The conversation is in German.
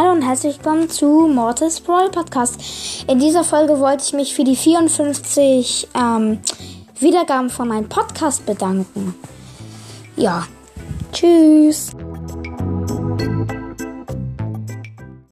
Hallo und herzlich willkommen zu Mortis Brawl Podcast. In dieser Folge wollte ich mich für die 54 ähm, Wiedergaben von meinem Podcast bedanken. Ja, tschüss.